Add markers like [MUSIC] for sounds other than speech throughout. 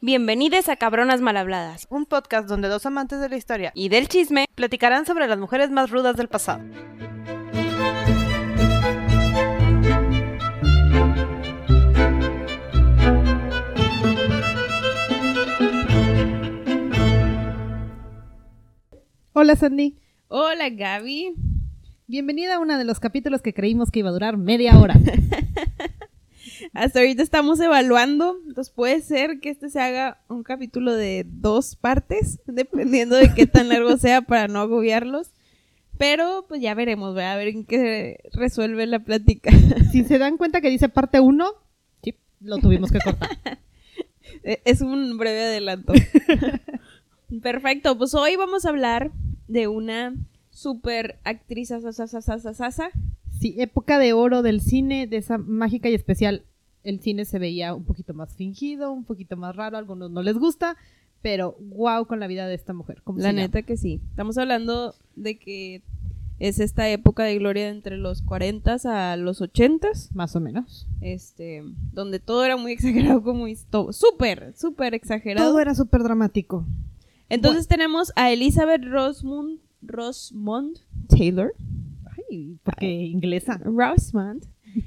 Bienvenidos a Cabronas Malhabladas un podcast donde dos amantes de la historia y del chisme. platicarán sobre las mujeres más rudas del pasado. Hola Sandy, Hola Gaby. bienvenida a uno de los capítulos que creímos que iba a durar media hora. [LAUGHS] Hasta ahorita estamos evaluando, entonces puede ser que este se haga un capítulo de dos partes, [LAUGHS] dependiendo de qué tan largo sea para no agobiarlos. Pero pues ya veremos, ¿verdad? a ver en qué resuelve la plática. [LAUGHS] si se dan cuenta que dice parte 1, sí, lo tuvimos que cortar. [LAUGHS] Eh, Es un breve adelanto. Perfecto, pues hoy vamos a hablar de una super actriz asasasasasasa. Sí, época de oro del cine, de esa mágica y especial. El cine se veía un poquito más fingido, un poquito más raro, a algunos no les gusta, pero wow con la vida de esta mujer. ¿Cómo La neta que sí. Estamos hablando de que es esta época de gloria entre los 40 a los 80 Más o menos. este, donde todo era muy [LAUGHS] exagerado, como súper, súper exagerado. Todo era súper dramático. Entonces tenemos a Elizabeth Rosemond, Rosemond Taylor. Ay, porque inglesa. Rosemond.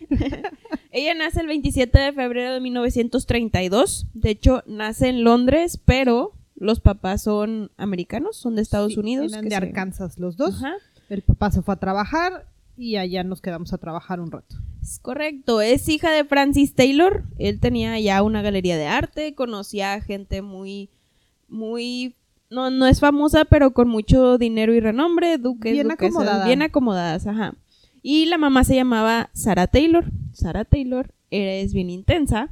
[LAUGHS] Ella nace el 27 de febrero de 1932. De hecho, nace en Londres, pero los papás son americanos, son de Estados Sí, Unidos. eran que de se- Arkansas los dos. Ajá. El papá se fue a trabajar y allá nos quedamos a trabajar un rato. Es correcto, es hija de Francis Taylor. Él tenía ya una galería de arte, conocía a gente muy, muy, no, no es famosa, pero con mucho dinero y renombre, duques, Bien duquesas, acomodada. bien acomodadas, ajá. Y la mamá se llamaba Sarah Taylor. Sarah Taylor es bien intensa,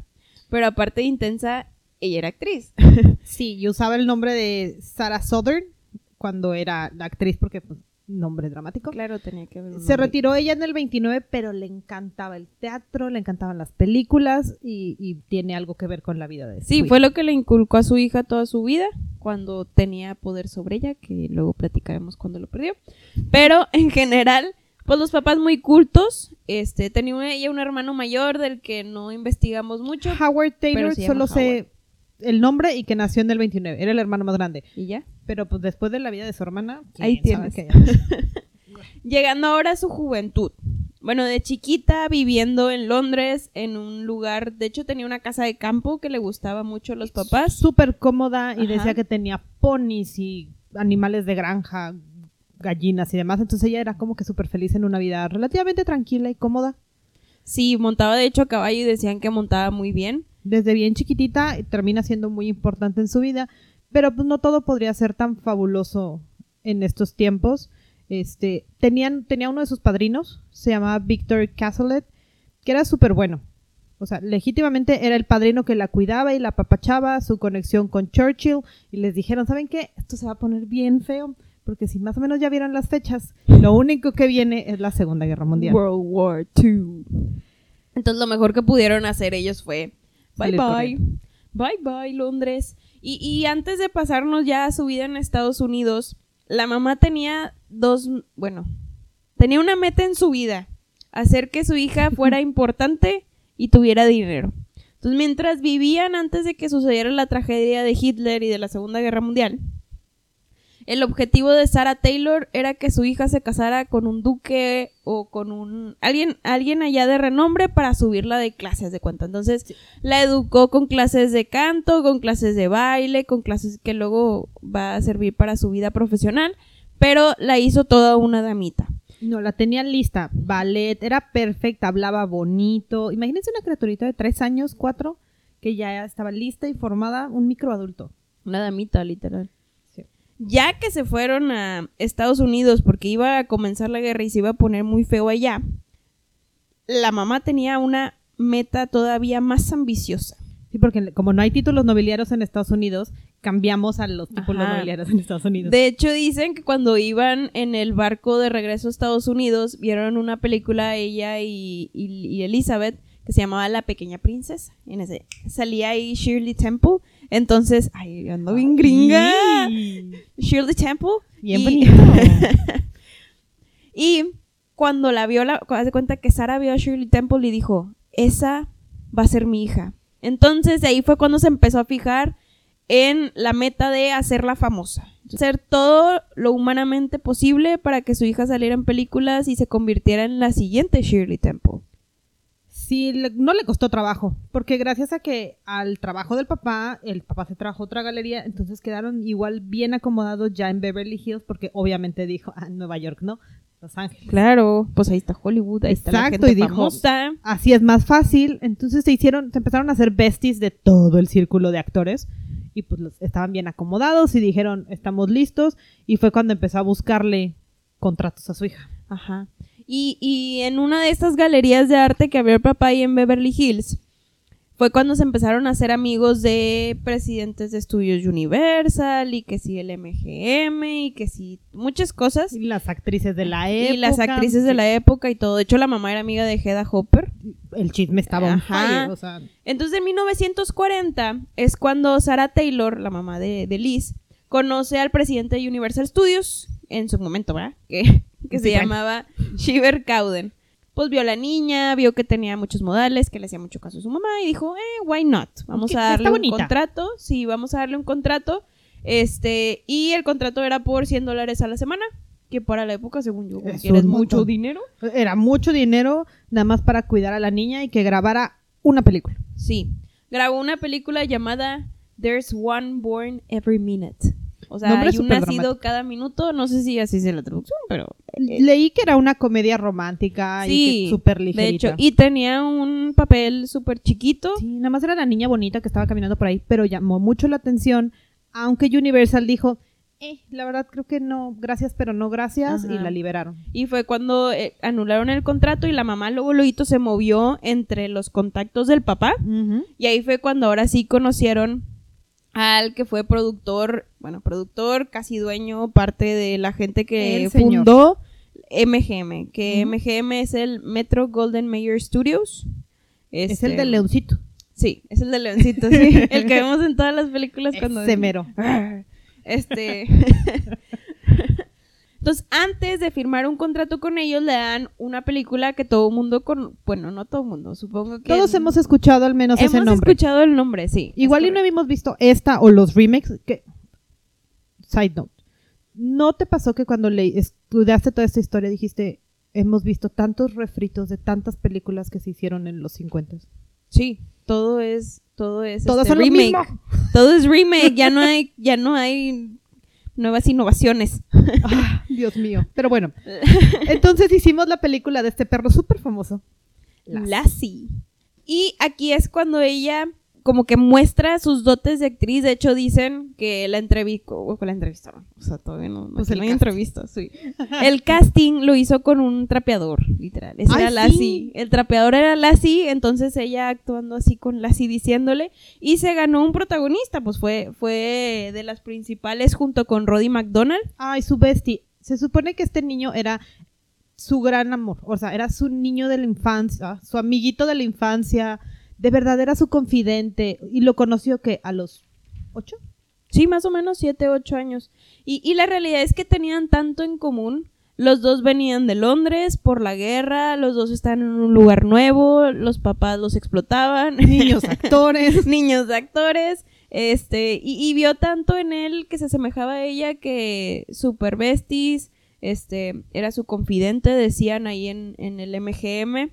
pero aparte de intensa, ella era actriz. [LAUGHS] Sí, y usaba el nombre de Sarah Southern cuando era la actriz, porque pues, nombre dramático. claro, tenía que un Se retiró ella en el 29, pero le encantaba el teatro, le encantaban las películas y, y tiene algo que ver con la vida de Sí, su fue hija. lo que le inculcó a su hija toda su vida cuando tenía poder sobre ella, que luego platicaremos cuando lo perdió. Pero en general, pues los papás muy cultos, este, tenía ella un hermano mayor del que no investigamos mucho Howard Taylor, se solo sé el nombre y que nació en el 29, era el hermano más grande. y ya. Pero pues después de la vida de su hermana, Ahí tienes. qué. [LAUGHS] [LAUGHS] Llegando ahora a su juventud. Bueno, de chiquita viviendo en Londres, en un lugar, de hecho tenía una casa de campo que le gustaba mucho a los papás. Súper cómoda y Ajá. decía que tenía ponis y animales de granja, gallinas y demás. Entonces ella era como que súper feliz en una vida relativamente tranquila y cómoda. Sí, montaba de hecho a caballo y decían que montaba muy bien. desde bien chiquitita termina siendo muy importante en su vida, pero pues no todo podría ser tan fabuloso en estos tiempos. Este, tenían, tenía uno de sus padrinos, se llamaba Victor Cazalet, que era súper bueno. O sea, legítimamente era el padrino que la cuidaba y la apapachaba, su conexión con Churchill, y les dijeron, ¿saben qué? Esto se va a poner bien feo, porque si más o menos ya vieron las fechas, lo único que viene es la Segunda Guerra Mundial. World War II. Entonces lo mejor que pudieron hacer ellos fue bye bye, bye bye Londres. Y, y antes de pasarnos ya a su vida en Estados Unidos, la mamá tenía dos, bueno, tenía una meta en su vida, hacer que su hija [LAUGHS] fuera importante y tuviera dinero. Entonces mientras vivían antes de que sucediera la tragedia de Hitler y de la Segunda Guerra Mundial, el objetivo de Sarah Taylor era que su hija se casara con un duque o con un alguien alguien allá de renombre para subirla de clases de cuenta. Entonces la educó con clases de canto, con clases de baile, con clases que luego va a servir para su vida profesional, pero la hizo toda una damita. No, la tenían lista. Ballet, era perfecta, hablaba bonito. Imagínense una criaturita de tres años, cuatro, que ya estaba lista y formada, un microadulto. Una damita, literal. Ya que se fueron a Estados Unidos porque iba a comenzar la guerra y se iba a poner muy feo allá, la mamá tenía una meta todavía más ambiciosa. Sí, porque como no hay títulos nobiliarios en Estados Unidos, cambiamos a los títulos Ajá. nobiliarios en Estados Unidos. De hecho, dicen que cuando iban en el barco de regreso a Estados Unidos, vieron una película ella y, y- y Elizabeth que se llamaba La Pequeña Princesa. En ese salía ahí Shirley Temple. Entonces, ay, ando bien gringa. Shirley Temple. Bien y- bonito. [LAUGHS] Y cuando la vio, la, haz de cuenta que Sara vio a Shirley Temple y dijo, esa va a ser mi hija. Entonces de ahí fue cuando se empezó a fijar en la meta de hacerla famosa. Hacer todo lo humanamente posible para que su hija saliera en películas y se convirtiera en la siguiente Shirley Temple. Sí, le- no le costó trabajo, porque gracias a que al trabajo del papá, el papá se trajo otra galería, entonces quedaron igual bien acomodados ya en Beverly Hills, porque obviamente dijo, ah, Nueva York, ¿no? Los Ángeles. Claro, pues ahí está Hollywood, ahí está la Exacto, gente y dijo- famosa. Así es más fácil, entonces se hicieron, se empezaron a hacer besties de todo el círculo de actores, y pues los- estaban bien acomodados y dijeron, estamos listos, y fue cuando empezó a buscarle contratos a su hija. Ajá. Y, y en una de estas galerías de arte que abrió el papá ahí en Beverly Hills, fue cuando se empezaron a hacer amigos de presidentes de estudios Universal y que sí el MGM y que sí muchas cosas. Y las actrices de la época. Y las actrices de la época y todo. De hecho, la mamá era amiga de Hedda Hopper. El chisme estaba Ajá. fire, o sea, Entonces, en 1940 es cuando Sarah Taylor, la mamá de, de Liz, conoce al presidente de Universal Studios, en su momento, ¿verdad? Que, que se llamaba Shiver Cowden. Pues vio a la niña, vio que tenía muchos modales, que le hacía mucho caso a su mamá y dijo, eh, why not? Vamos a darle un contrato. Sí, vamos a darle un contrato. Este, y el contrato era por 100 dólares a la semana, que para la época, según yo, como Es que era mucho dinero. Era mucho dinero nada más para cuidar a la niña y que grabara una película. Sí. Grabó una película llamada There's One Born Every Minute. O sea, Nombre hay un nacido dramático. cada minuto. No sé si así es la traducción, pero. eh, Leí que era una comedia romántica y sí, súper de ligerita. hecho. Y tenía un papel súper chiquito. Sí, nada más era la niña bonita que estaba caminando por ahí, pero llamó mucho la atención, aunque Universal dijo, eh, la verdad creo que no, gracias, pero no gracias, Ajá. y la liberaron. Y fue cuando eh, anularon el contrato y la mamá luego luego se movió entre los contactos del papá. Y ahí fue cuando ahora sí conocieron al que fue productor, bueno, productor, casi dueño, parte de la gente que fundó MGM, que. MGM es el Metro Golden Mayer Studios. Es Este, el del leoncito. Sí, es el de Leoncito, sí. el que [LAUGHS] vemos en todas las películas cuando... Ese mero. [LAUGHS] Este. [LAUGHS] Entonces, antes de firmar un contrato con ellos, le dan una película que todo mundo con. Bueno, no todo mundo, supongo que. Todos hemos escuchado al menos ese hemos nombre. escuchado el nombre, sí. Igual y no habíamos visto esta o los remakes que side note. ¿No te pasó que cuando le estudiaste toda esta historia dijiste hemos visto tantos refritos de tantas películas que se hicieron en los 50? correcto. Sí, todo es. Todo es. Todas este, remake. Todo es remake. Ya no hay. Ya no hay nuevas innovaciones. Ah, [LAUGHS] Dios mío. Pero bueno, [LAUGHS] entonces hicimos la película de este perro súper famoso. Lassie. Lassie. Y aquí es cuando ella como que muestra sus dotes de actriz. De hecho, dicen que la entrevistó, la entrevistaron. O sea, todavía no, Pues no hay entrevista, sí. [LAUGHS] El casting lo hizo con un trapeador, literal. Ese Ay, era sí. Lassie. El trapeador era Lassie, entonces ella actuando así con Lassie diciéndole. Y se ganó un protagonista, pues fue, fue de las principales junto con Roddy McDonald. Ay, su bestie. Se supone que este niño era su gran amor. O sea, era su niño de la infancia, su amiguito de la infancia. De verdad era su confidente. Y lo conoció que a los ocho. Sí, más o menos siete, ocho años. Y, y la realidad es que tenían tanto en común. Los dos venían de Londres por la guerra, los dos estaban en un lugar nuevo, los papás los explotaban. Niños [LAUGHS] actores. niños actores. Este, y, y vio tanto en él que se asemejaba a ella que super besties, este, era su confidente, decían ahí en, en el MGM.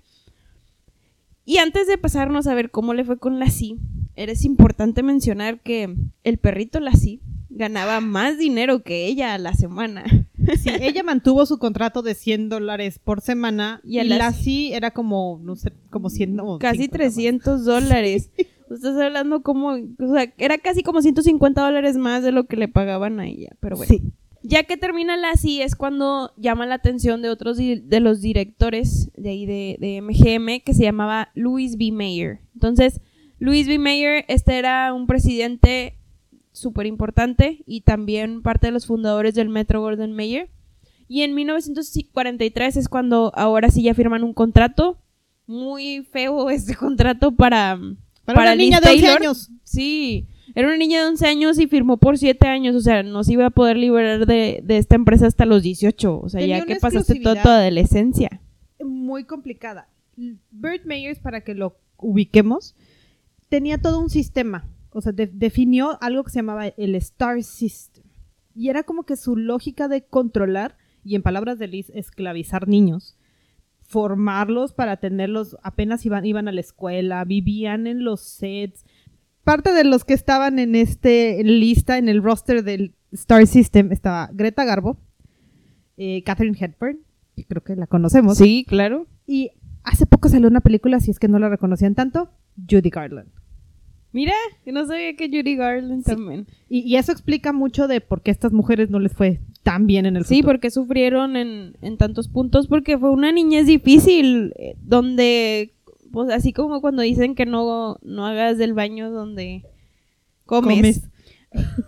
Y antes de pasarnos a ver cómo le fue con Lassie, es importante mencionar que el perrito Lassie ganaba más dinero que ella a la semana. Sí, ella mantuvo su contrato de 100 dólares por semana. Y Y, a sí era como, no sé, como 100 o casi 50 más. 300 dólares. [LAUGHS] Estás hablando como, o sea, era casi como 150 dólares más de lo que le pagaban a ella. Pero bueno. Sí. Ya que termina la así es cuando llama la atención de otros de los directores de ahí de, de MGM que se llamaba Louis B. Mayer. Entonces, Louis B. Mayer, este era un presidente súper importante y también parte de los fundadores del Metro Golden Mayer. Y en 1943 es cuando ahora sí ya firman un contrato. Muy feo [LAUGHS] este contrato para, Para, Liz niña de 11 Taylor. años. Sí, era una niña de 11 años y firmó por 7 años, o sea, no se iba a poder liberar de, de esta empresa hasta los 18, o sea, Tenía ya que pasaste toda tu adolescencia. Muy complicada. Bert Meyers, para que lo ubiquemos, tenía todo un sistema. o sea, de- definió algo que se llamaba el Star System. Y era como que su lógica de controlar, y en palabras de Liz, esclavizar niños, formarlos para tenerlos, apenas iban, iban a la escuela, vivían en los sets. Parte de los que estaban en este lista, en el roster del Star System, estaba Greta Garbo, eh, Catherine Hepburn, que creo que la conocemos. Sí, claro. Y hace poco salió una película, si es que no la reconocían tanto, Judy Garland. Mira, que no sabía que Judy Garland también. Y, y eso explica mucho de por qué a estas mujeres no les fue tan bien en el Sí, futuro. porque sufrieron en, en tantos puntos, porque fue una niñez difícil, eh, donde, pues así como cuando dicen que no, no hagas del baño donde comes. Comes.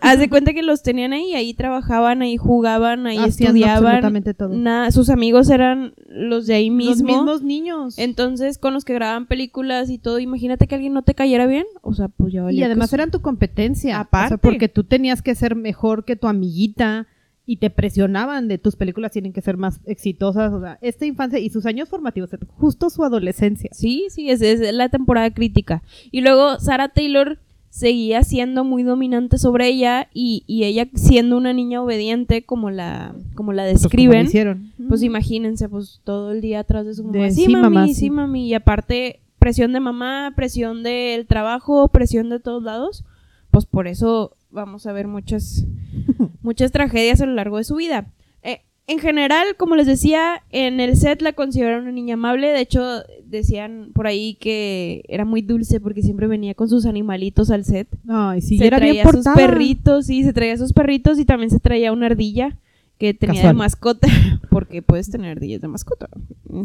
Haz de cuenta que los tenían ahí, ahí trabajaban, ahí jugaban, ahí Hacían estudiaban. absolutamente todo. Sus amigos eran los de ahí mismo. Los mismos niños. Entonces, con los que grababan películas y todo, imagínate que alguien no te cayera bien. O sea, pues ya y valía además queso. eran tu competencia. Aparte. O sea, porque tú tenías que ser mejor que tu amiguita y te presionaban de tus películas tienen que ser más exitosas. O sea, esta infancia y sus años formativos, justo su adolescencia. Sí, sí, es, es la temporada crítica. Y luego Sarah Taylor seguía siendo muy dominante sobre ella y, y ella siendo una niña obediente como la, como la Pues, describen. lo hicieron. Pues imagínense, pues todo el día atrás de su mamá. De, sí, sí, mami, mamá, sí, sí. mami. Y aparte, presión de mamá, presión del trabajo, presión de todos lados. Pues por eso vamos a ver muchas, [LAUGHS] muchas tragedias a lo largo de su vida. Eh, en general, como les decía, en el set la consideraron una niña amable. De hecho, decían por ahí que era muy dulce porque siempre venía con sus animalitos al set Ay, sí, se era bien traía sus perritos, sí, se traía sus perritos y también se traía una ardilla que tenía Casual. de mascota, [LAUGHS] porque puedes tener ardillas de mascota.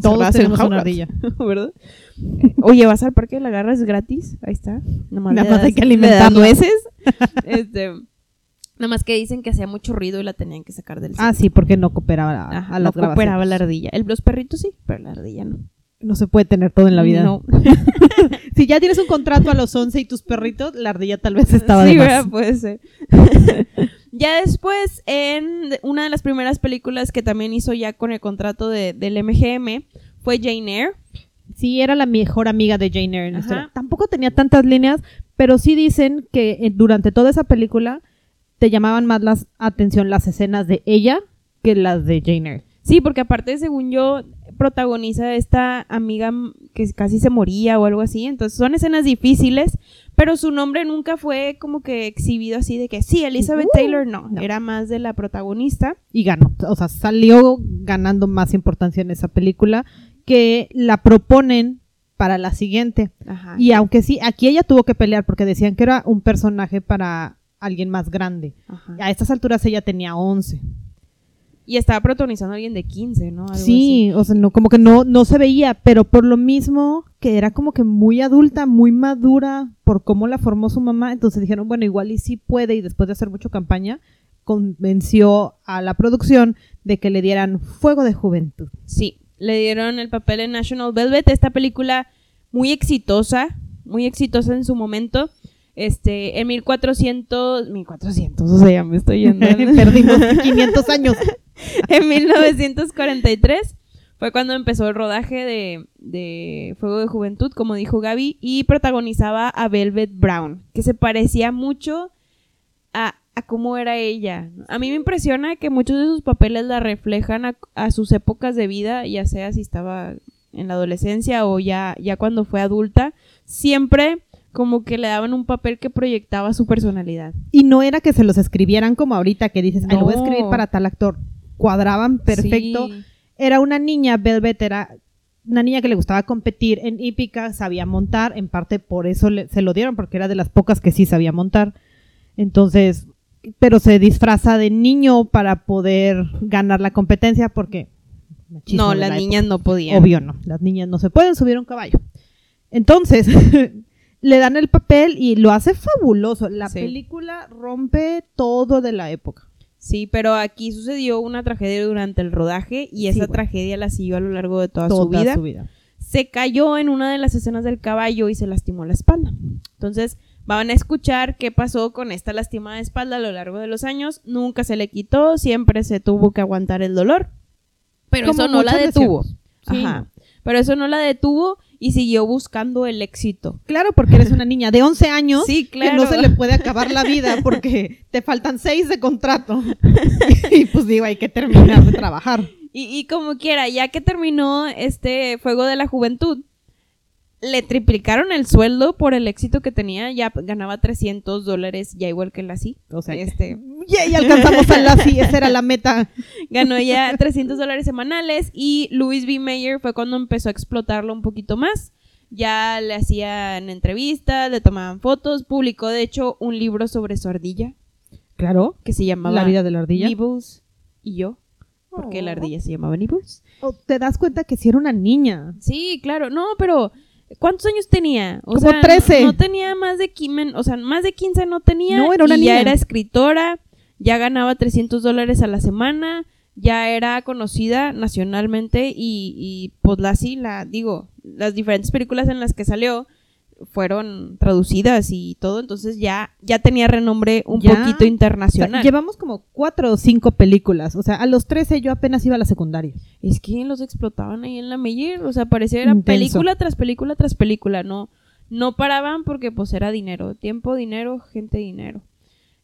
Todos tenemos una ardilla. [LAUGHS] ¿verdad? Eh, Oye, vas al parque la garra, es gratis, ahí está. Nada Nada más hay que le das alimentarla. nueces. [LAUGHS] este, nada más que dicen que hacía mucho ruido y la tenían que sacar del Ah, sí, porque no cooperaba a, Ajá, a no cooperaba la ardilla. El, los perritos sí, pero la ardilla no. No se puede tener todo en la vida. No. Si ya tienes un contrato a los 11 y tus perritos, la ardilla tal vez estaba sí, de más. ¿verdad? puede ser. [LAUGHS] ya después, en una de las primeras películas que también hizo ya con el contrato de- del MGM fue Jane Eyre. Sí, era la mejor amiga de Jane Eyre en la. Tampoco tenía tantas líneas, pero sí dicen que eh, durante toda esa película te llamaban más la atención las escenas de ella que las de Jane Eyre. Sí, porque aparte, según yo, protagoniza esta amiga que casi se moría o algo así. Entonces son escenas difíciles, pero su nombre nunca fue como que exhibido así de que sí, Elizabeth Uh, Taylor no, no. era más de la protagonista. Y ganó. O sea, salió ganando más importancia en esa película que la proponen para la siguiente. Ajá. Y aunque sí, aquí ella tuvo que pelear porque decían que era un personaje para alguien más grande. Ajá. A estas alturas ella tenía 11. Y estaba protagonizando a alguien de 15, ¿no? Algo Sí, o sea, no, como que no, no se veía, pero por lo mismo que era como que muy adulta, muy madura por cómo la formó su mamá, entonces dijeron, bueno, igual y sí puede, y después de hacer mucho campaña, convenció a la producción de que le dieran fuego de juventud. Sí, le dieron el papel en National Velvet, esta película muy exitosa, muy exitosa en su momento. Este, en 1400, 1400, o sea, ya me estoy yendo. [LAUGHS] Perdimos 500 años. [LAUGHS] en 1943 fue cuando empezó el rodaje de, de Fuego de Juventud, como dijo Gaby, y protagonizaba a Velvet Brown, que se parecía mucho a, a cómo era ella. A mí me impresiona que muchos de sus papeles la reflejan a, a sus épocas de vida, ya sea si estaba en la adolescencia o ya, ya cuando fue adulta, siempre como que le daban un papel que proyectaba su personalidad. Y no era que se los escribieran como ahorita, que dices, ay, lo voy a No. escribir para tal actor. Cuadraban perfecto. Sí. Era una niña, Velvet era una niña que le gustaba competir en hípica, sabía montar, en parte por eso le- se lo dieron, porque era de las pocas que sí sabía montar. Entonces, pero se disfraza de niño para poder ganar la competencia, porque... No, las la niñas no podían. Obvio no, las niñas no se pueden subir a un caballo. Entonces, [LAUGHS] le dan el papel y lo hace fabuloso. La Sí. película rompe todo de la época. Sí, pero aquí sucedió una tragedia durante el rodaje y esa bueno. tragedia la siguió a lo largo de toda, Toda su vida. su vida. Se cayó en una de las escenas del caballo y se lastimó la espalda. Entonces, van a escuchar qué pasó con esta lastimada espalda a lo largo de los años. Nunca se le quitó, siempre se tuvo que aguantar el dolor. Pero Como eso no la detuvo. Sí. Ajá. Pero eso no la detuvo y siguió buscando el éxito. Claro, porque eres una niña de 11 años [LAUGHS] Sí, que claro. no se le puede acabar la vida porque [LAUGHS] te faltan 6 de contrato. [LAUGHS] y pues digo, hay que terminar de trabajar. Y, y como quiera, ya que terminó este Fuego de la Juventud, le triplicaron el sueldo por el éxito que tenía. Ya ganaba 300 dólares, ya igual que la sí. O sea, Este, Ya, ya alcanzamos a la sí, esa era la meta. [LAUGHS] ganó ya 300 dólares semanales y Louis B. Mayer fue cuando empezó a explotarlo un poquito más. Ya le hacían entrevistas, le tomaban fotos, publicó de hecho un libro sobre su ardilla Claro, que se llamaba la vida de la ardilla. Nibbles y yo, porque la Oh. ardilla se llamaba Nibbles. O te das cuenta que si era una niña. Sí, claro, no, pero ¿cuántos años tenía? O Como sea, 13. No, tenía más de 15, o sea, más de 15 no tenía. No, era una y niña. Ya era escritora, ya ganaba 300 dólares a la semana, ya era conocida nacionalmente y, y pues la sí, la digo, las diferentes películas en las que salió fueron traducidas y todo, entonces ya, ya tenía renombre un Ya. poquito O sea, internacional. llevamos como cuatro o cinco películas. O sea, a los 13 yo apenas iba a la secundaria. Es que los explotaban ahí en la Meyer, o sea, parecía era Intenso. película tras película tras película, no no paraban porque pues era dinero, tiempo, dinero, gente, dinero.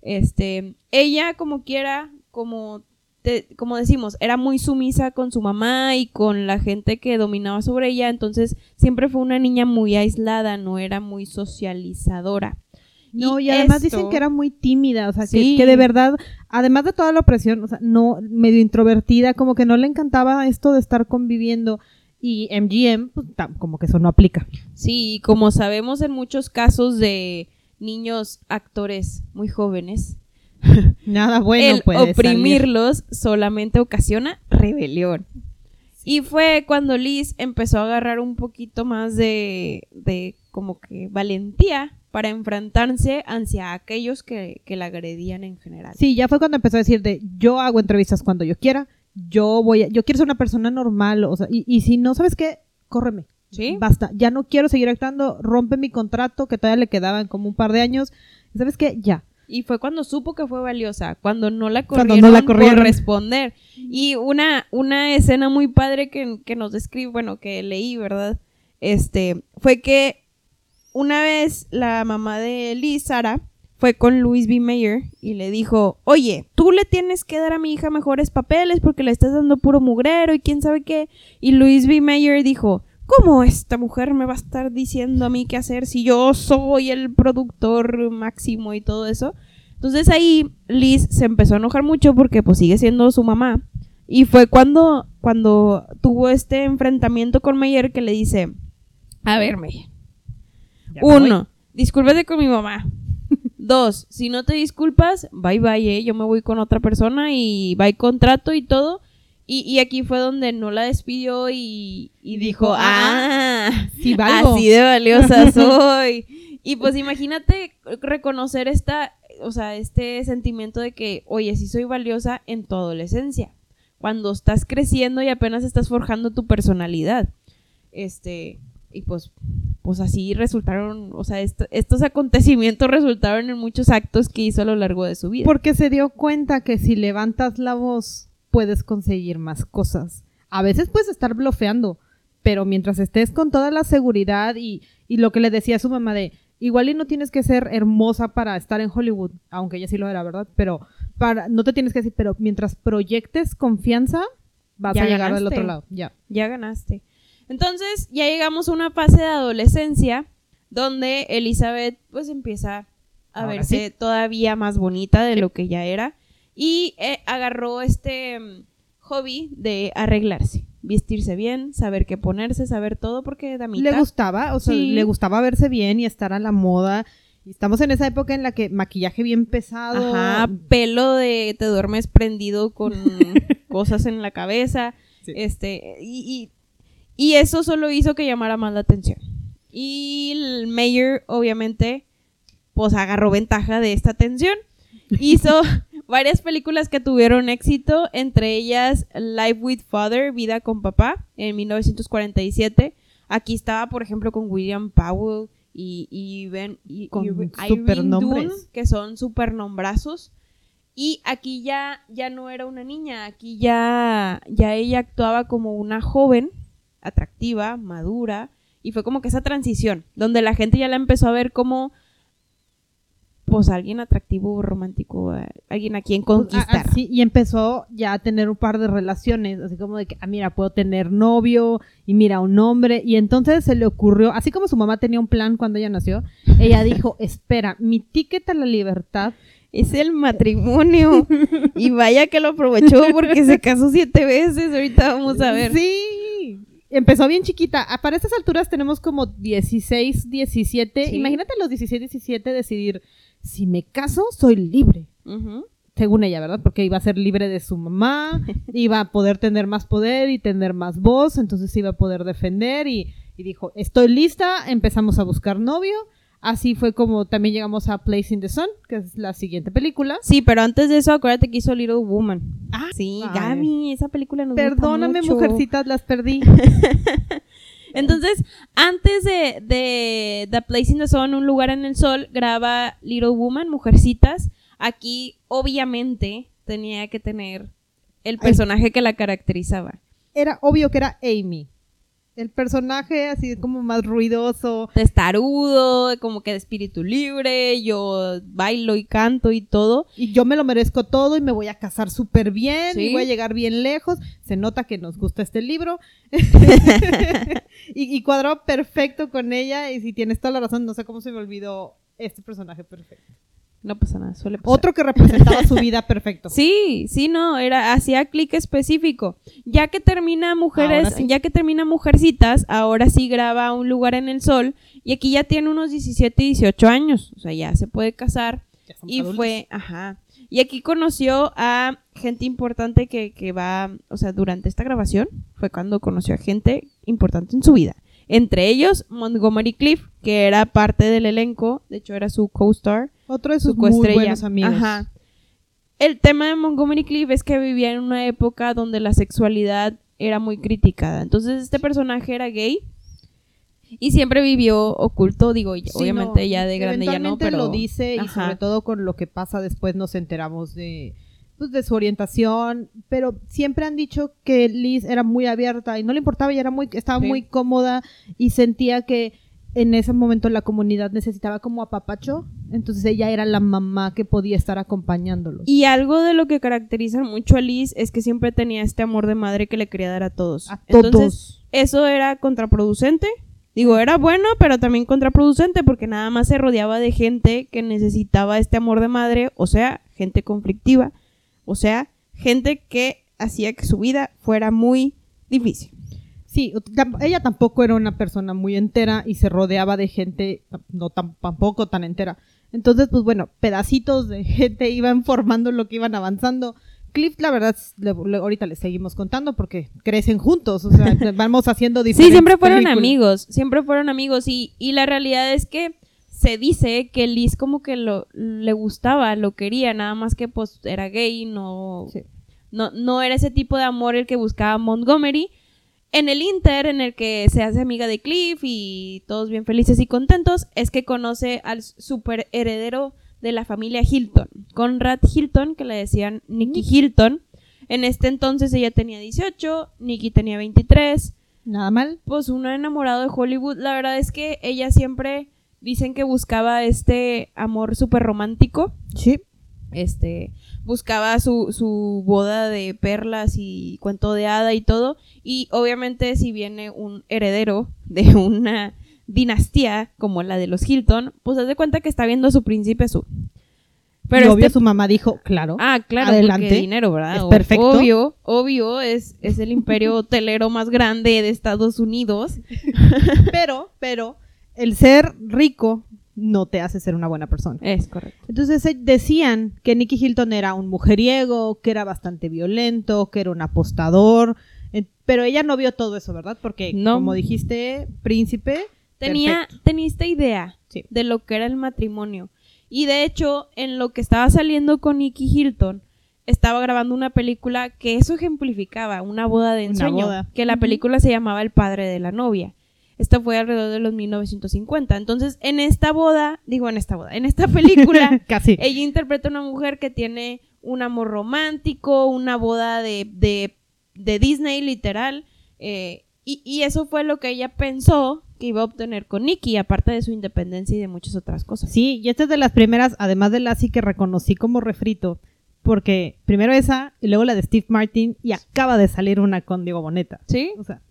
Este, ella como quiera, como te- como decimos, era muy sumisa con su mamá y con la gente que dominaba sobre ella, entonces siempre fue una niña muy aislada, no era muy socializadora. No, y, además esto- dicen que era muy tímida, o sea, que- Sí. que, de verdad, además de toda la opresión, o sea, no, medio introvertida, como que no le encantaba esto de estar conviviendo. Y MGM, pues, tam- como que eso no aplica. Sí, y como sabemos en muchos casos de niños actores muy jóvenes, [LAUGHS] Nada bueno el puede salir. oprimirlos solamente ocasiona rebelión. Y fue cuando Liz empezó a agarrar un poquito más de, de como que valentía para enfrentarse hacia aquellos que, que la agredían en general. Sí, ya fue cuando empezó a decir de yo hago entrevistas cuando yo quiera, yo voy a, yo quiero ser una persona normal, o sea, y, y si no, ¿sabes qué? Córreme. ¿Sí? Basta, ya no quiero seguir actuando, rompe mi contrato que todavía le quedaban como un par de años. ¿Sabes qué? Ya. Y fue cuando supo que fue valiosa, cuando no la Cuando corrieron, no la corrieron. por responder. Y una, una escena muy padre que, que nos describe, bueno, que leí, ¿verdad? Este, fue que una vez la mamá de Liz, Sara, fue con Louis B. Mayer y le dijo, oye, tú le tienes que dar a mi hija mejores papeles porque le estás dando puro mugrero y quién sabe qué. Y Louis B. Mayer dijo, ¿cómo esta mujer me va a estar diciendo a mí qué hacer si yo soy el productor máximo y todo eso? Entonces ahí Liz se empezó a enojar mucho porque pues sigue siendo su mamá. Y fue cuando, cuando tuvo este enfrentamiento con Mayer que le dice, a ver, Mayer, Ya me uno, discúlpate con mi mamá. [LAUGHS] Dos, si no te disculpas, bye bye, eh, yo me voy con otra persona y bye contrato y todo. Y, y aquí fue donde no la despidió y, y dijo, Dijo, ah, voy. Sí, valgo. así de valiosa [LAUGHS] soy. y pues imagínate reconocer esta, o sea, este sentimiento de que, oye, sí soy valiosa en tu adolescencia. Cuando estás creciendo y apenas estás forjando tu personalidad. Este, y pues, pues así resultaron, o sea, est- estos acontecimientos resultaron en muchos actos que hizo a lo largo de su vida. Porque se dio cuenta que si levantas la voz puedes conseguir más cosas. A veces puedes estar blofeando, pero mientras estés con toda la seguridad y, y lo que le decía a su mamá de igual y no tienes que ser hermosa para estar en Hollywood, aunque ella sí lo era, ¿verdad? Pero para no te tienes que decir, pero mientras proyectes confianza vas Ya a llegar ganaste. del otro lado. Ya. ya ganaste. Entonces, ya llegamos a una fase de adolescencia donde Elizabeth pues empieza a Ahora verse todavía más bonita de lo que ya era y eh, agarró este mm, hobby de arreglarse, vestirse bien, saber qué ponerse, saber todo porque damita. Le gustaba, o sea, Sí. le gustaba verse bien y estar a la moda. Y estamos en esa época en la que maquillaje bien pesado. Ajá, pelo de te duermes prendido con [LAUGHS] cosas en la cabeza. Sí. Este, y, y, y eso solo hizo que llamara más la atención. Y el mayor, obviamente, pues agarró ventaja de esta atención. [LAUGHS] Hizo varias películas que tuvieron éxito, entre ellas Life with Father, Vida con Papá, en 1947. Aquí estaba, por ejemplo, con William Powell y, y, Ben, y, Con y Irene que son supernombrazos. Y aquí ya, ya no era una niña, aquí ya, ya ella actuaba como una joven atractiva, madura, y fue como que esa transición, donde la gente ya la empezó a ver como pues alguien atractivo, romántico, eh, alguien a quien conquistar. Así, y empezó ya a tener un par de relaciones, así como de que, ah, mira, puedo tener novio, y mira, un hombre, y entonces se le ocurrió, así como su mamá tenía un plan cuando ella nació, ella dijo, [LAUGHS] espera, mi ticket a la libertad es el matrimonio. y vaya que lo aprovechó porque se casó siete veces. Ahorita vamos a ver. Sí. Empezó bien chiquita. Ah, Para estas alturas tenemos como 16, 17. Sí. Imagínate a los 16, 17 decidir, si me caso, soy libre. Ujú. Según ella, ¿verdad? Porque iba a ser libre de su mamá, [LAUGHS] iba a poder tener más poder y tener más voz, entonces iba a poder defender y, y dijo, estoy lista, empezamos a buscar novio. Así fue como también llegamos a Place in the Sun, que es la siguiente película. Sí, pero antes de eso, acuérdate que hizo Little Woman. Ah, Sí. Gaby, esa película nos gusta Perdóname, mucho. mujercitas, las perdí. [LAUGHS] Entonces, antes de, de The Place in the Sun, Un lugar en el sol, graba Little Woman, Mujercitas. Aquí, obviamente, tenía que tener el personaje que la caracterizaba. Era obvio que era Amy. El personaje así como más ruidoso. Testarudo, como que de espíritu libre, yo bailo y canto y todo. Y yo me lo merezco todo y me voy a casar súper bien Sí. y voy a llegar bien lejos. Se nota que nos gusta este libro. [LAUGHS] y, y cuadró perfecto con ella. Y si tienes toda la razón, no sé cómo se me olvidó este personaje perfecto. No pasa nada, suele pasar. Otro que representaba su vida [LAUGHS] perfecto. Sí, sí, no, era hacía clic específico. Ya que termina mujeres, sí. ya que termina mujercitas, ahora sí graba un lugar en el sol y aquí ya tiene unos 17 y 18 años, o sea, ya se puede casar Ya y adultos. fue, ajá. Y aquí conoció a gente importante que, que va, o sea, durante esta grabación fue cuando conoció a gente importante en su vida. Entre ellos Montgomery Cliff, que era parte del elenco, de hecho era su co-star Otro de su sus muy buenos amigos. Ajá. El tema de Montgomery Cliff es que vivía en una época donde la sexualidad era muy criticada. Entonces este personaje era gay y siempre vivió oculto, digo, Sí, obviamente no, ya de grande ya no, pero lo dice y Ajá. sobre todo con lo que pasa después nos enteramos de pues, de su orientación, pero siempre han dicho que Liz era muy abierta y no le importaba y era muy estaba Sí. muy cómoda y sentía que en ese momento la comunidad necesitaba como apapacho, entonces ella era la mamá que podía estar acompañándolos. Y algo de lo que caracteriza mucho a Liz es que siempre tenía este amor de madre que le quería dar a todos. a Entonces, todos. eso era contraproducente. Digo, era bueno, pero también contraproducente porque nada más se rodeaba de gente que necesitaba este amor de madre, o sea, gente conflictiva, o sea, gente que hacía que su vida fuera muy difícil. Sí, ella tampoco era una persona muy entera y se rodeaba de gente no tam- tampoco tan entera. Entonces, pues bueno, pedacitos de gente iban [LAUGHS] formando lo que iban avanzando. Cliff, la verdad, le- le- ahorita les seguimos contando porque crecen juntos, o sea, [LAUGHS] vamos haciendo diferentes Sí, siempre fueron películas. amigos, siempre fueron amigos y, y la realidad es que se dice que Liz como que lo, le gustaba, lo quería, nada más que pues era gay, no, Sí. no, no era ese tipo de amor el que buscaba Montgomery. En el Inter, en el que se hace amiga de Cliff y todos bien felices y contentos, es que conoce al super heredero de la familia Hilton, Conrad Hilton, que le decían Nicky Hilton. En este entonces ella tenía 18, Nicky tenía 23 Nada mal. pues uno enamorado de Hollywood. La verdad es que ella siempre dicen que buscaba este amor súper romántico. Sí. Este, buscaba su, su boda de perlas y cuento de hada y todo. Y obviamente si viene un heredero de [LAUGHS] una dinastía como la de los Hilton, pues haz de cuenta que está viendo a su príncipe azul. Pero Pero obvio este- su mamá dijo, claro. Ah, claro, Adelante. dinero, ¿verdad? Es perfecto. Obvio, obvio, es, es el imperio [LAUGHS] hotelero más grande de Estados Unidos. [LAUGHS] Pero, pero, el ser rico no te hace ser una buena persona. Es correcto. Entonces eh, decían que Nicky Hilton era un mujeriego, que era bastante violento, que era un apostador, eh, pero ella no vio todo eso, ¿verdad? Porque No. como dijiste, príncipe. Tenía, perfecto. tenía esta idea Sí. de lo que era el matrimonio. Y de hecho, en lo que estaba saliendo con Nicky Hilton, estaba grabando una película que eso ejemplificaba, una boda de Una ensueño. boda. Que la película se llamaba El padre de la novia. Esta fue alrededor de los 1950. Entonces, en esta boda, digo en esta boda, en esta película, [LAUGHS] Casi. ella interpreta a una mujer que tiene un amor romántico, una boda de, de, de Disney literal, eh, Y, y eso fue lo que ella pensó que iba a obtener con Nicky, aparte de su independencia y de muchas otras cosas. Sí, y esta es de las primeras, además de Lassie, que reconocí como refrito. Porque primero esa y luego la de Steve Martin y acaba de salir una con Diego Boneta. ¿Sí? O sea,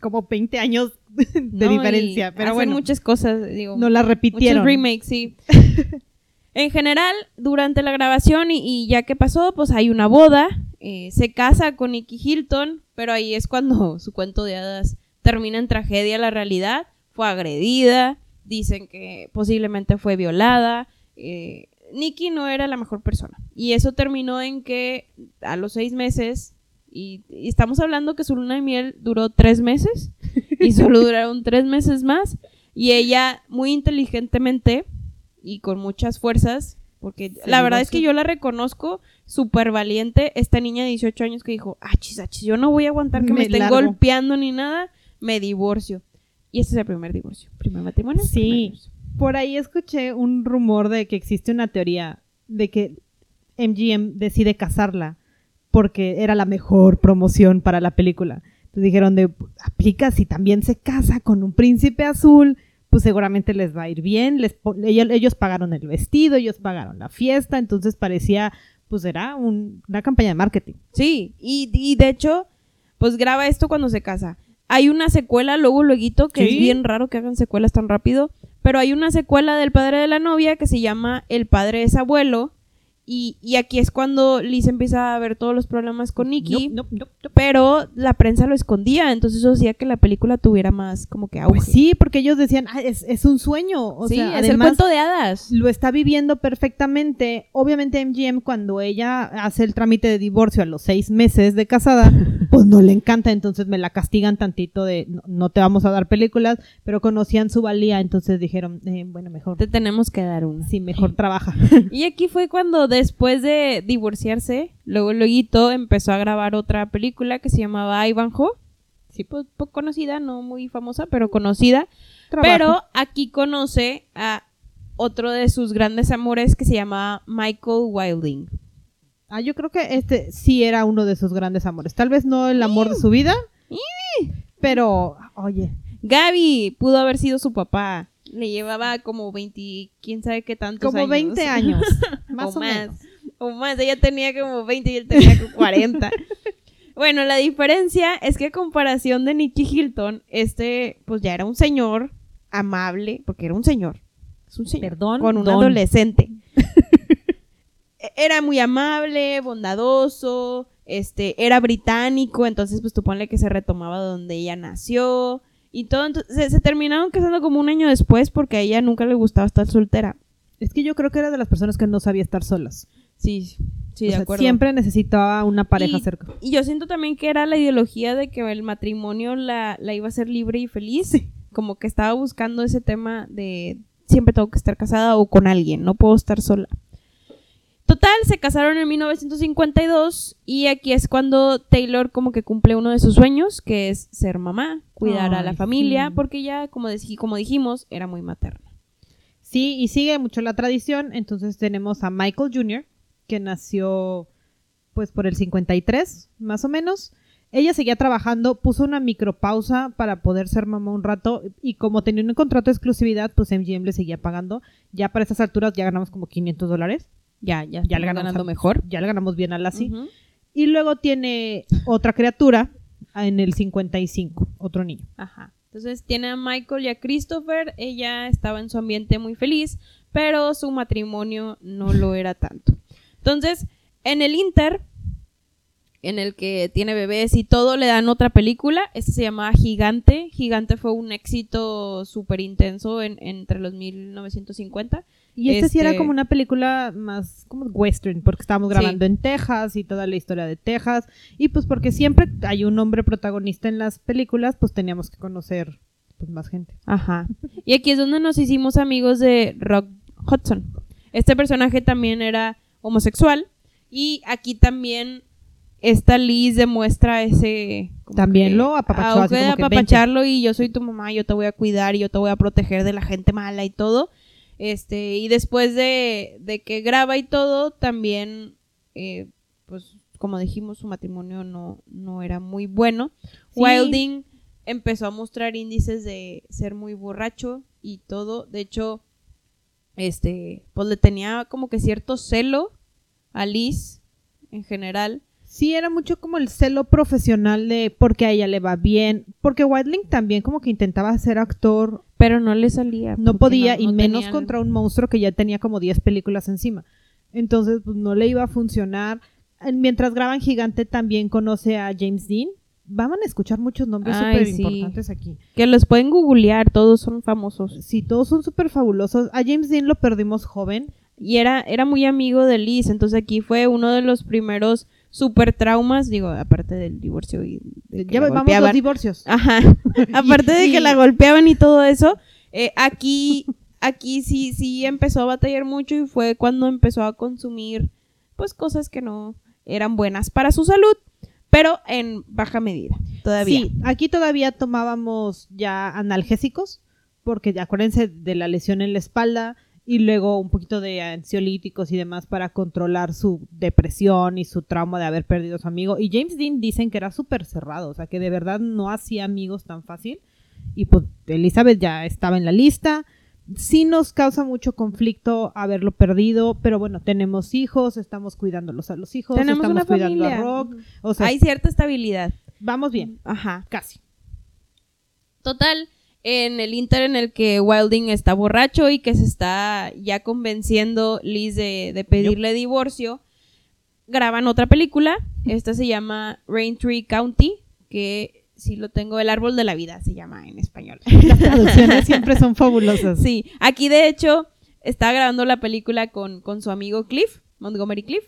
como 20 años [LAUGHS] de No, diferencia. Pero hacen bueno, muchas cosas, digo. no la repitieron. Muchos remakes, sí. [LAUGHS] en general, durante la grabación y, y ya que pasó, pues hay una boda. eh, se casa con Nicky Hilton, pero ahí es cuando [LAUGHS] su cuento de hadas termina en tragedia. La realidad fue agredida, dicen que posiblemente fue violada. eh, Nicky no era la mejor persona. Y eso terminó en que a los seis meses, y, y estamos hablando que su luna de miel duró tres meses, y solo duraron tres meses más. Y ella, muy inteligentemente y con muchas fuerzas, porque la verdad es que yo la reconozco súper valiente, esta niña de 18 años que dijo, achis, achis, yo no voy a aguantar que me, Me estén largo". golpeando ni nada, me divorcio. Y este es el primer divorcio. Primer matrimonio. Sí. primer divorcio. Por ahí escuché un rumor de que existe una teoría de que MGM decide casarla porque era la mejor promoción para la película. Entonces dijeron de aplica si también se casa con un príncipe azul, pues seguramente les va a ir bien. Les, ellos, ellos pagaron el vestido, ellos pagaron la fiesta, entonces parecía, pues era un- una campaña de marketing. Sí, y, y de hecho, pues graba esto cuando se casa. Hay una secuela luego, luego, que Sí. es bien raro que hagan secuelas tan rápido, pero hay una secuela del padre de la novia que se llama El padre es abuelo, y, y aquí es cuando Liz empieza a ver todos los problemas con Nicky, Nope, nope, nope, nope. pero la prensa lo escondía, entonces eso hacía que la película tuviera más como que auge. Pues sí, porque ellos decían, "Ah, es, es un sueño. O Sí, sea, es el además, cuento de hadas. lo está viviendo perfectamente. Obviamente MGM cuando ella hace el trámite de divorcio a los seis meses de casada, pues [LAUGHS] no le encanta, entonces me la castigan tantito de no, no te vamos a dar películas, pero conocían su valía, entonces dijeron, eh, bueno, mejor, Te tenemos que dar una. sí, mejor [LAUGHS] trabaja. Y aquí fue cuando después de divorciarse, luego luego empezó a grabar otra película que se llamaba Ivanhoe. Sí, pues poco conocida, no muy famosa, pero conocida. Trabajo. Pero aquí conoce a otro de sus grandes amores que se llama Michael Wilding. Ah, yo creo que este sí era uno de sus grandes amores. Tal vez no el amor de su vida, pero, oye, Gaby pudo haber sido su papá. Le llevaba como 20, quién sabe qué tantos como años. 20 años, [LAUGHS] más O o, más. menos. O más, ella tenía como 20 y él tenía como 40. [LAUGHS] bueno, la diferencia es que a comparación de Nicky Hilton, este pues ya era un señor amable, porque era un señor. Es un señor. Perdón, Con un don. adolescente. [LAUGHS] E- era muy amable, bondadoso, este, era británico, entonces pues tú ponle que se retomaba donde ella nació y todo. Entonces, se, se terminaron casando como un año después porque a ella nunca le gustaba estar soltera. Es que yo creo que era de las personas que no sabía estar solas. Sí, sí, O de sea, acuerdo. siempre necesitaba una pareja Y- cerca. Y yo siento también que era la ideología de que el matrimonio la, la iba a hacer libre y feliz. Como que estaba buscando ese tema de siempre tengo que estar casada o con alguien, no puedo estar sola. Total, se casaron en 1952 y aquí es cuando Taylor como que cumple uno de sus sueños, que es ser mamá, cuidar a la familia, sí. porque ella, como, como dijimos, era muy materna. Sí, y sigue mucho la tradición. Entonces tenemos a Michael Jr., que nació pues por el 53, más o menos. Ella seguía trabajando, puso una micropausa para poder ser mamá un rato y como tenía un contrato de exclusividad, pues MGM le seguía pagando. Ya para estas alturas ya ganamos como 500 dólares. Ya, ya, Ya le ganamos ganando a- mejor. Ya le ganamos bien a Lassie. Y luego tiene otra criatura en el 55, otro niño. Ajá. Entonces tiene a Michael y a Christopher. Ella estaba en su ambiente muy feliz, pero su matrimonio no lo [LAUGHS] era tanto. Entonces, en el Inter, en el que tiene bebés y todo, le dan otra película. Esta se llama Gigante. Gigante fue un éxito súper intenso en, entre los 1950. Y este, sí era Este- como una película más como western, porque estábamos Sí. grabando en Texas y toda la historia de Texas. Y pues porque siempre hay un hombre protagonista en las películas, pues teníamos que conocer pues, más gente. Ajá. Y aquí es donde nos hicimos amigos de Rock Hudson. Este personaje también era homosexual y aquí también esta Liz demuestra ese También que lo apapachó, que, apapacharlo y yo soy tu mamá, yo te voy a cuidar y yo te voy a proteger de la gente mala y todo. Este, y después de, de que graba y todo, también eh, pues como dijimos, su matrimonio no, no era muy bueno. Sí. Wilding empezó a mostrar índices de ser muy borracho y todo. De hecho, este, pues le tenía como que cierto celo a Liz en general. Sí, era mucho como el celo profesional de porque a ella le va bien, porque Wildling también como que intentaba ser actor, Pero no le salía. no podía no- y no menos contra un monstruo que ya tenía como 10 películas encima. Entonces, pues no le iba a funcionar. Mientras graban Gigante también conoce a James Dean. Van a escuchar muchos nombres súper sí. importantes aquí. Que los pueden googlear, todos son famosos. Sí, todos son súper fabulosos. A James Dean lo perdimos joven. Y era, era muy amigo de Liz, entonces aquí fue uno de los primeros super traumas, digo, aparte del divorcio y de que Ya la vamos los divorcios. Ajá. [LAUGHS] [LAUGHS] Aparte de que la golpeaban y todo eso, eh, aquí, aquí sí, sí empezó a batallar mucho y fue cuando empezó a consumir, pues, cosas que no eran buenas para su salud, pero en baja medida, todavía. Sí, aquí todavía tomábamos ya analgésicos, porque ya acuérdense de la lesión en la espalda y luego un poquito de ansiolíticos y demás para controlar su depresión y su trauma de haber perdido a su amigo. Y James Dean dicen que era súper cerrado, o sea, que de verdad no hacía amigos tan fácil. Y pues Elizabeth ya estaba en la lista. Sí nos causa mucho conflicto haberlo perdido, pero bueno, tenemos hijos, estamos cuidándolos a los hijos, Tenemos estamos una cuidando familia. a Rock. O sea, Hay cierta estabilidad. vamos bien, Ajá. casi. Total, en el inter en el que Wilding está borracho y que se está ya convenciendo Liz de, de pedirle divorcio, graban otra película. Esta se llama Raintree County, que si lo tengo, El Árbol de la Vida se llama en español. [LAUGHS] Las traducciones siempre son fabulosas. Sí, aquí de hecho está grabando la película con, con su amigo Cliff, Montgomery Cliff.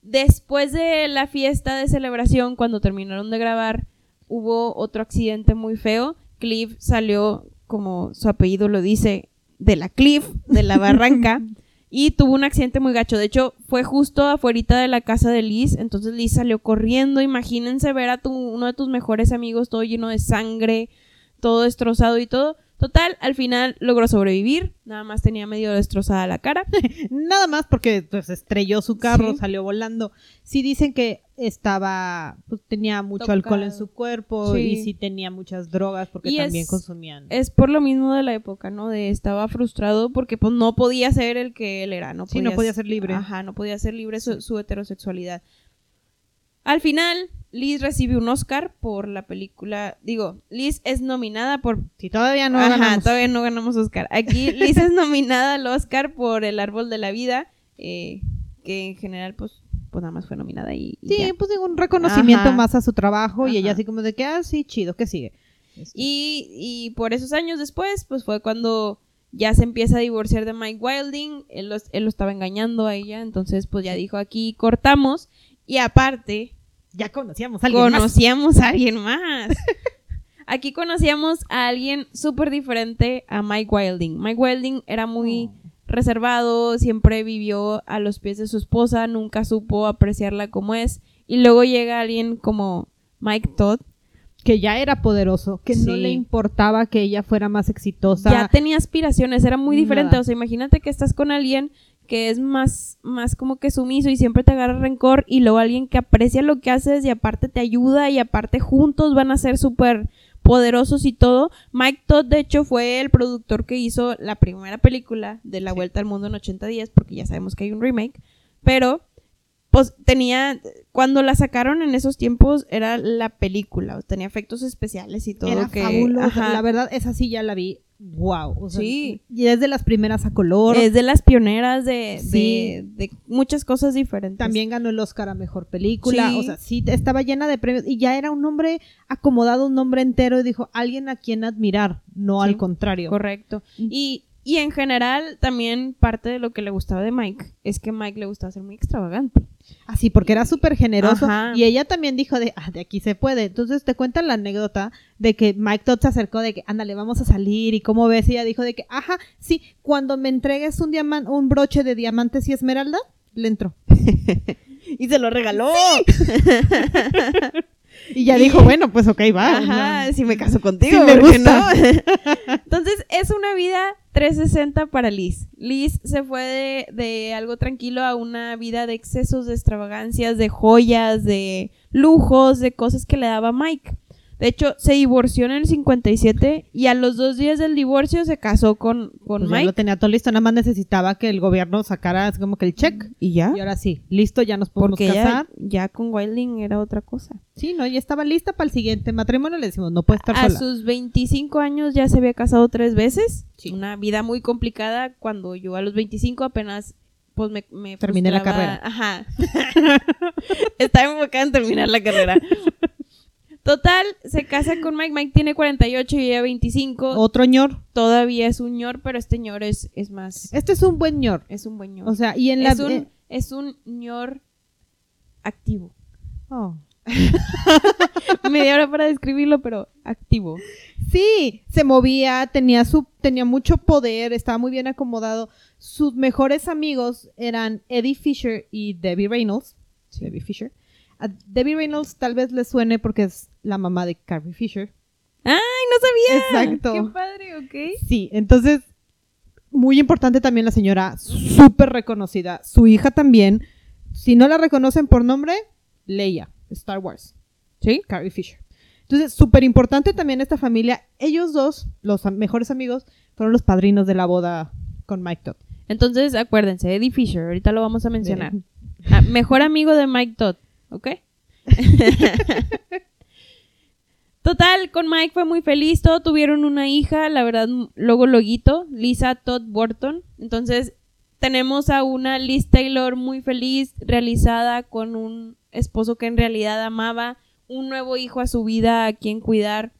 Después de la fiesta de celebración, cuando terminaron de grabar, hubo otro accidente muy feo. Cliff salió, como su apellido lo dice, de la Cliff, de la barranca, [LAUGHS] y tuvo un accidente muy gacho. De hecho, fue justo afuera de la casa de Liz, entonces Liz salió corriendo. Imagínense ver a tu, uno de tus mejores amigos todo lleno de sangre, todo destrozado y todo. Total, al final logró sobrevivir, nada más tenía medio destrozada la cara. [LAUGHS] Nada más porque pues, estrelló su carro, Sí. salió volando. Sí dicen que estaba, pues, tenía mucho Tocado. alcohol en su cuerpo Sí. y sí tenía muchas drogas porque Y también es- consumían. Es por lo mismo de la época, ¿no? De estaba frustrado porque pues no podía ser el que él era, no Sí, no podía ser libre. Ajá, no podía ser libre su, su heterosexualidad. Al final, Liz recibe un Oscar por la película, digo, Liz es nominada por Si todavía no Ajá, ganamos. todavía no ganamos Oscar. Aquí [LAUGHS] Liz es nominada al Oscar por El Árbol de la Vida, eh, que en general, pues, pues nada más fue nominada y, y Sí, ya. pues digo, un reconocimiento Ajá. más a su trabajo y ella así como de que, ah, sí, chido, ¿qué sigue? Este, Y, y por esos años después, pues fue cuando ya se empieza a divorciar de Mike Wilding, él, los- él lo estaba engañando a ella, entonces pues ya dijo aquí cortamos y aparte ya conocíamos a alguien más. conocíamos a alguien más. [LAUGHS] Aquí conocíamos a alguien súper diferente a Mike Wilding. Mike Wilding era muy Oh. reservado, siempre vivió a los pies de su esposa, nunca supo apreciarla como es. Y luego llega alguien como Mike Todd, Que ya era poderoso, que no le importaba que ella fuera más exitosa. ya tenía aspiraciones, era muy diferente. Nada. O sea, imagínate que estás con alguien que es más, más como que sumiso y siempre te agarra rencor y luego alguien que aprecia lo que haces y aparte te ayuda y aparte juntos van a ser súper poderosos y todo. Mike Todd, de hecho, fue el productor que hizo la primera película de La Vuelta al Mundo en 80 días, porque ya sabemos que hay un remake, pero pues tenía, cuando la sacaron en esos tiempos era la película, tenía efectos especiales y todo. Era que. La verdad, esa sí ya la vi. Wow. O sea, Sí. Y es de las primeras a color. Es de las pioneras de, Sí. de, de muchas cosas diferentes. También ganó el Oscar a Mejor Película. Sí. O sea, sí, estaba llena de premios. Y ya era un hombre acomodado, un hombre entero. Y dijo, alguien a quien admirar, no Sí, al contrario. Correcto. Mm. Y, y en general, también parte de lo que le gustaba de Mike es que Mike le gustaba ser muy extravagante. Así, porque era súper generoso. Ajá. Y ella también dijo de, ah, de aquí se puede. Entonces te cuentan la anécdota de que Mike Todd se acercó de que, ándale, vamos a salir. Y cómo ves. Y ella dijo de que, ajá, sí, cuando me entregues un diamante, un broche de diamantes y esmeralda, le entró. [LAUGHS] Y se lo regaló. [LAUGHS] [LAUGHS] Y ya Y- dijo, bueno, pues ok, va. Ajá, si me caso contigo. Sí me ¿por qué gusta. no? [LAUGHS] Entonces, es una vida 360 para Liz. Liz se fue de, de algo tranquilo a una vida de excesos, de extravagancias, de joyas, de lujos, de cosas que le daba Mike. De hecho, se divorció en el 57 y a los dos días del divorcio se casó con, con Pues ya Mike. lo tenía todo listo, nada más necesitaba que el gobierno sacara así como que el check. Y ya. Y ahora sí, listo, ya nos podemos Porque ya, casar. ya con Wilding era otra cosa. Sí, no, ya estaba lista para el siguiente matrimonio. Le decimos, no puede estar A sola. sus 25 años ya se había casado tres veces. Sí. Una vida muy complicada cuando yo a los 25 apenas pues me, me Terminé la carrera. Ajá. [LAUGHS] Estaba enfocada en terminar la carrera. Total, se casa con Mike. Mike tiene 48 y ella 25. Otro ñor. Todavía es un ñor, pero este ñor es, es más... Este es un buen ñor. Es un buen ñor. O sea, y en la... es, un, eh, es un ñor activo. oh. [LAUGHS] Media hora para describirlo, pero activo. Sí, se movía, tenía su, tenía mucho poder, estaba muy bien acomodado. Sus mejores amigos eran Eddie Fisher y Debbie Reynolds. Debbie Fisher. A Debbie Reynolds tal vez le suene porque es la mamá de Carrie Fisher. ¡Ay, no sabía! Exacto. ¡Qué padre, ok! Sí, entonces, muy importante también la señora, súper reconocida. Su hija también. Si no la reconocen por nombre, Leia, Star Wars. ¿Sí? Carrie Fisher. Entonces, súper importante también esta familia. Ellos dos, los mejores amigos, fueron los padrinos de la boda con Mike Todd. Entonces, acuérdense, Eddie Fisher, ahorita lo vamos a mencionar. Ah, mejor amigo de Mike Todd, ¿ok? [LAUGHS] Total, con Mike fue muy feliz, todos tuvieron una hija, la verdad, luego loguito, Lisa Todd Burton. Entonces, tenemos a una Liz Taylor muy feliz, realizada con un esposo que en realidad amaba, un nuevo hijo a su vida a quien cuidar.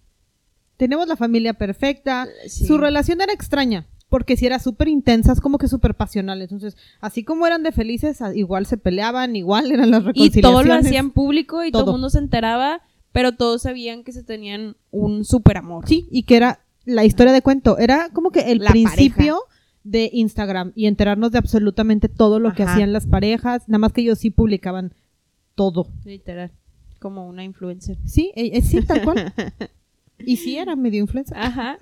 Tenemos la familia perfecta. Sí. Su relación era extraña, porque si era súper intensa, es como que súper pasional. Entonces, así como eran de felices, igual se peleaban, igual eran las Y reconciliaciones. todo lo hacían público y todo el Todo. mundo se enteraba, pero todos sabían que se tenían un súper amor. Sí, y que era la historia de cuento. Era como que el La principio de Instagram y enterarnos de absolutamente todo lo que hacían las parejas. Nada más que ellos sí publicaban todo. Literal. Como una influencer. Sí, eh, eh, sí, tal cual. [LAUGHS] y sí, era medio influencer. Ajá.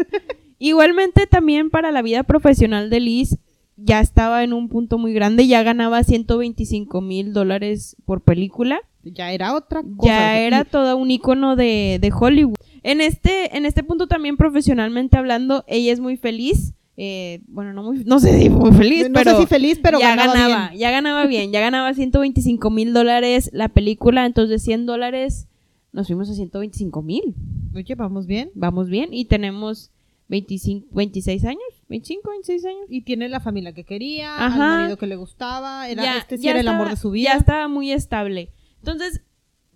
Igualmente también para la vida profesional de Liz ya estaba en un punto muy grande, ya ganaba 125 mil dólares por película, Ya era otra cosa. ya era todo un icono de, de Hollywood. En este, en este punto también profesionalmente hablando, ella es muy feliz. eh, bueno, no muy, no sé si muy feliz, no pero sé si feliz, pero ya ganaba, ganaba, bien. ya ganaba bien, ya ganaba 125 mil dólares la película, entonces de 100 dólares nos fuimos a 125 mil. Oye, vamos bien. Vamos bien y tenemos 25, 26 años, 25, 26 años. Y tiene la familia que quería, Ajá. al marido que le gustaba, era, Ya- este sí ya era el amor de su vida. Ya estaba muy estable. Entonces,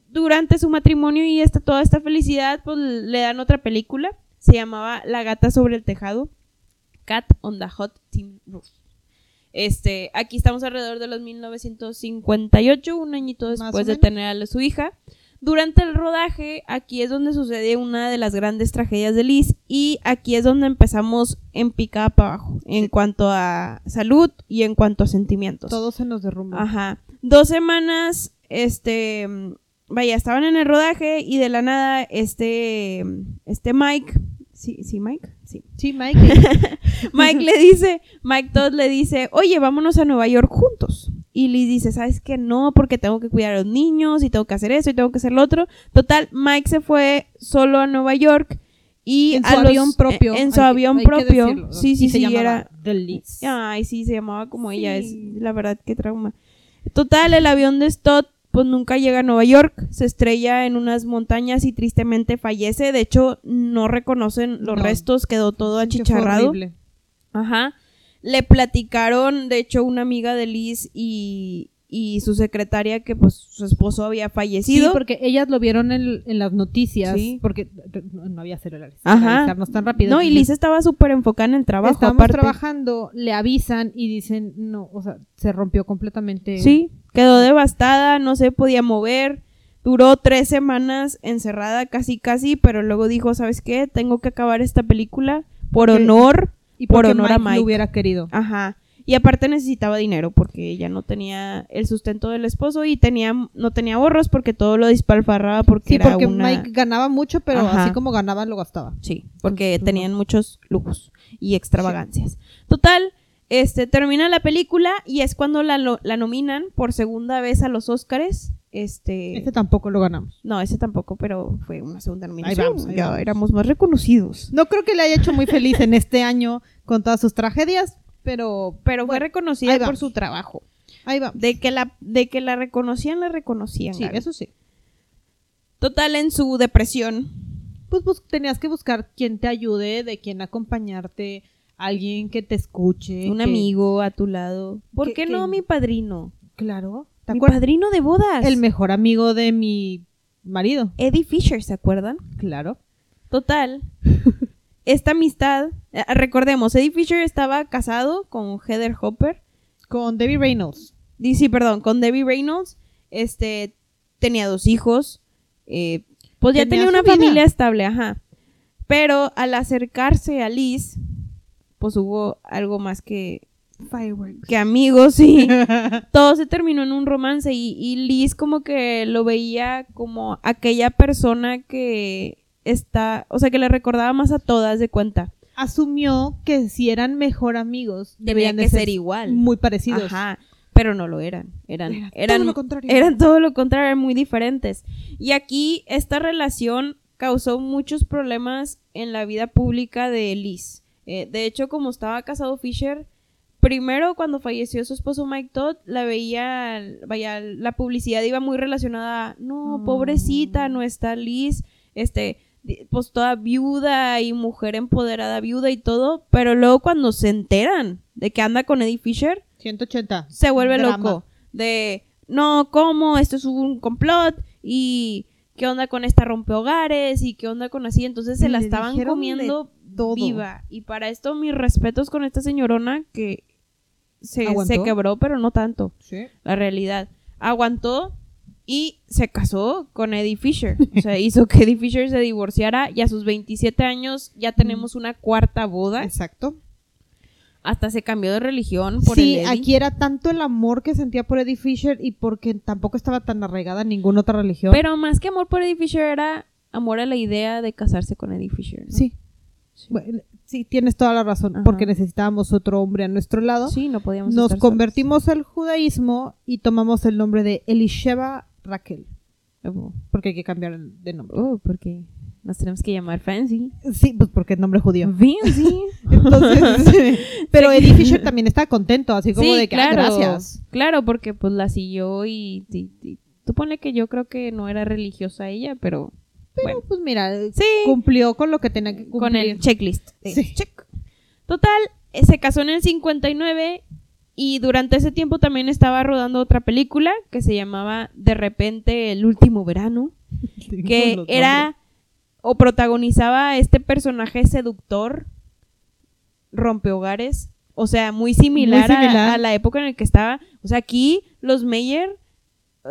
durante su matrimonio y esta, toda esta felicidad, pues le dan otra película. Se llamaba La gata sobre el tejado. Cat on the Hot Tin Roof. Este, aquí estamos alrededor de los 1958, un añito después de tener a su hija. Durante el rodaje, aquí es donde sucede una de las grandes tragedias de Liz y aquí es donde empezamos en picada para abajo, en cuanto a salud y en cuanto a sentimientos. Todo se nos derrumbó. Ajá. Dos semanas, este, vaya, estaban en el rodaje y de la nada, este, este Mike, sí, sí, Mike, sí. Sí, Mike. [LAUGHS] Mike le dice, Mike Todd le dice, oye, vámonos a Nueva York juntos. Y Liz dice, ¿sabes qué? No, porque tengo que cuidar a los niños y tengo que hacer eso y tengo que hacer lo otro. Total, Mike se fue solo a Nueva York y en a su los- avión propio. En su hay que- avión hay que propio. decirlo. Sí, sí, se sí, llamaba era, The Liz. Ay, sí, se llamaba como ella, es la verdad, qué trauma. Total, el avión de Stott pues nunca llega a Nueva York, se estrella en unas montañas y tristemente fallece. De hecho, no reconocen los No. restos, quedó todo achicharrado. Ajá. Le platicaron, de hecho, una amiga de Liz y, y su secretaria que pues su esposo había Sí, fallecido. porque ellas lo vieron en, en las noticias. Sí. Porque no, había celulares. Ajá. tan rápido. no, y Liz estaba súper enfocada en el trabajo. Estábamos aparte. trabajando, le avisan y dicen, no, o sea, se rompió completamente. Sí, quedó devastada, no se podía mover. Duró tres semanas encerrada casi casi, pero luego dijo, ¿sabes qué? Tengo que acabar esta película por Porque- honor. Y por honor a Mike Mike. lo hubiera querido. Ajá. Y aparte necesitaba dinero porque ella no tenía el sustento del esposo y tenía no tenía ahorros porque todo lo dispalfarraba porque Sí, era porque una Mike ganaba mucho, pero Ajá. así como ganaba, lo gastaba. Sí, porque tenían muchos lujos y extravagancias. Total, este termina la película y es cuando la, lo- la nominan por segunda vez a los Óscares. Este, Este tampoco lo ganamos. no, ese tampoco, pero fue una segunda nominación. vamos, ahí ya vamos. éramos más reconocidos. No creo que le haya hecho muy feliz en este año con todas sus tragedias, pero, Pero fue reconocida por su trabajo. ahí va. De que la, de que la reconocían, la reconocían. Sí, Gaby. eso sí. Total, en su depresión, Pues, bus- tenías que buscar quien te ayude, de quien acompañarte, alguien que te escuche. un que- amigo a tu lado. ¿Por que- qué que- no mi padrino? Claro. ¿Te Mi acuerdas? padrino de bodas. El mejor amigo de mi marido. Eddie Fisher, ¿se acuerdan? Claro. Total. [LAUGHS] Esta amistad, eh, recordemos, Eddie Fisher estaba casado con Heather Hopper. Con Debbie Reynolds. Sí, perdón, con Debbie Reynolds. Este, tenía dos hijos. eh, pues ya Tenía una vida. familia estable, ajá. Pero al acercarse a Liz, pues hubo algo más que, Fireworks. que amigos, sí. [LAUGHS] Todo se terminó en un romance y, y Liz como que lo veía como aquella persona que está, o sea, que le recordaba más a todas de cuenta. Asumió que si eran mejor amigos, deberían de ser igual. Muy parecidos. Ajá, pero no lo eran. Eran, Era eran, todo lo contrario. eran todo lo contrario, eran muy diferentes. Y aquí esta relación causó muchos problemas en la vida pública de Liz. Eh, de hecho, como estaba casado Fisher, primero cuando falleció su esposo Mike Todd, la veía, vaya, la publicidad iba muy relacionada a, no, pobrecita, no está Liz, este, pues toda viuda y mujer empoderada viuda y todo, pero luego cuando se enteran de que anda con Eddie Fisher, 180. se vuelve Drama. loco de no, ¿cómo? Esto es un complot y qué onda con esta rompehogares y qué onda con así, entonces se la Le estaban comiendo todo. viva y para esto mis respetos con esta señorona que se, se quebró, pero no tanto, Sí. la realidad. Aguantó y se casó con Eddie Fisher. O sea, hizo que Eddie Fisher se divorciara y a sus 27 años ya tenemos una cuarta boda. Exacto. Hasta se cambió de religión por sí, el Eddie. aquí era tanto el amor que sentía por Eddie Fisher y porque tampoco estaba tan arraigada en ninguna otra religión. Pero más que amor por Eddie Fisher era amor a la idea de casarse con Eddie Fisher. ¿no? sí. Sí. Bueno, sí, tienes toda la razón, Ajá. porque necesitábamos otro hombre a nuestro lado. Sí, no podíamos Nos solos. convertimos al judaísmo y tomamos el nombre de Elisheva Raquel, porque hay que cambiar de nombre. oh, porque nos tenemos que llamar Fancy. Sí, pues porque es nombre judío. Fancy. [LAUGHS] Entonces, [LAUGHS] pero Eddie Fisher también está contento, así como sí, de que "Ah, claro. gracias. Claro, porque pues la siguió y, y- y- tú ponle que yo creo que no era religiosa ella, pero Pero bueno, pues mira, sí, cumplió con lo que tenía que cumplir. con el checklist. Sí. Check. Total, se casó en el 59 y durante ese tiempo también estaba rodando otra película que se llamaba De repente el último verano. [LAUGHS] que era o protagonizaba a este personaje seductor rompehogares, o sea, muy similar, a- similar. A, la época en la que estaba, o sea, aquí los Meyer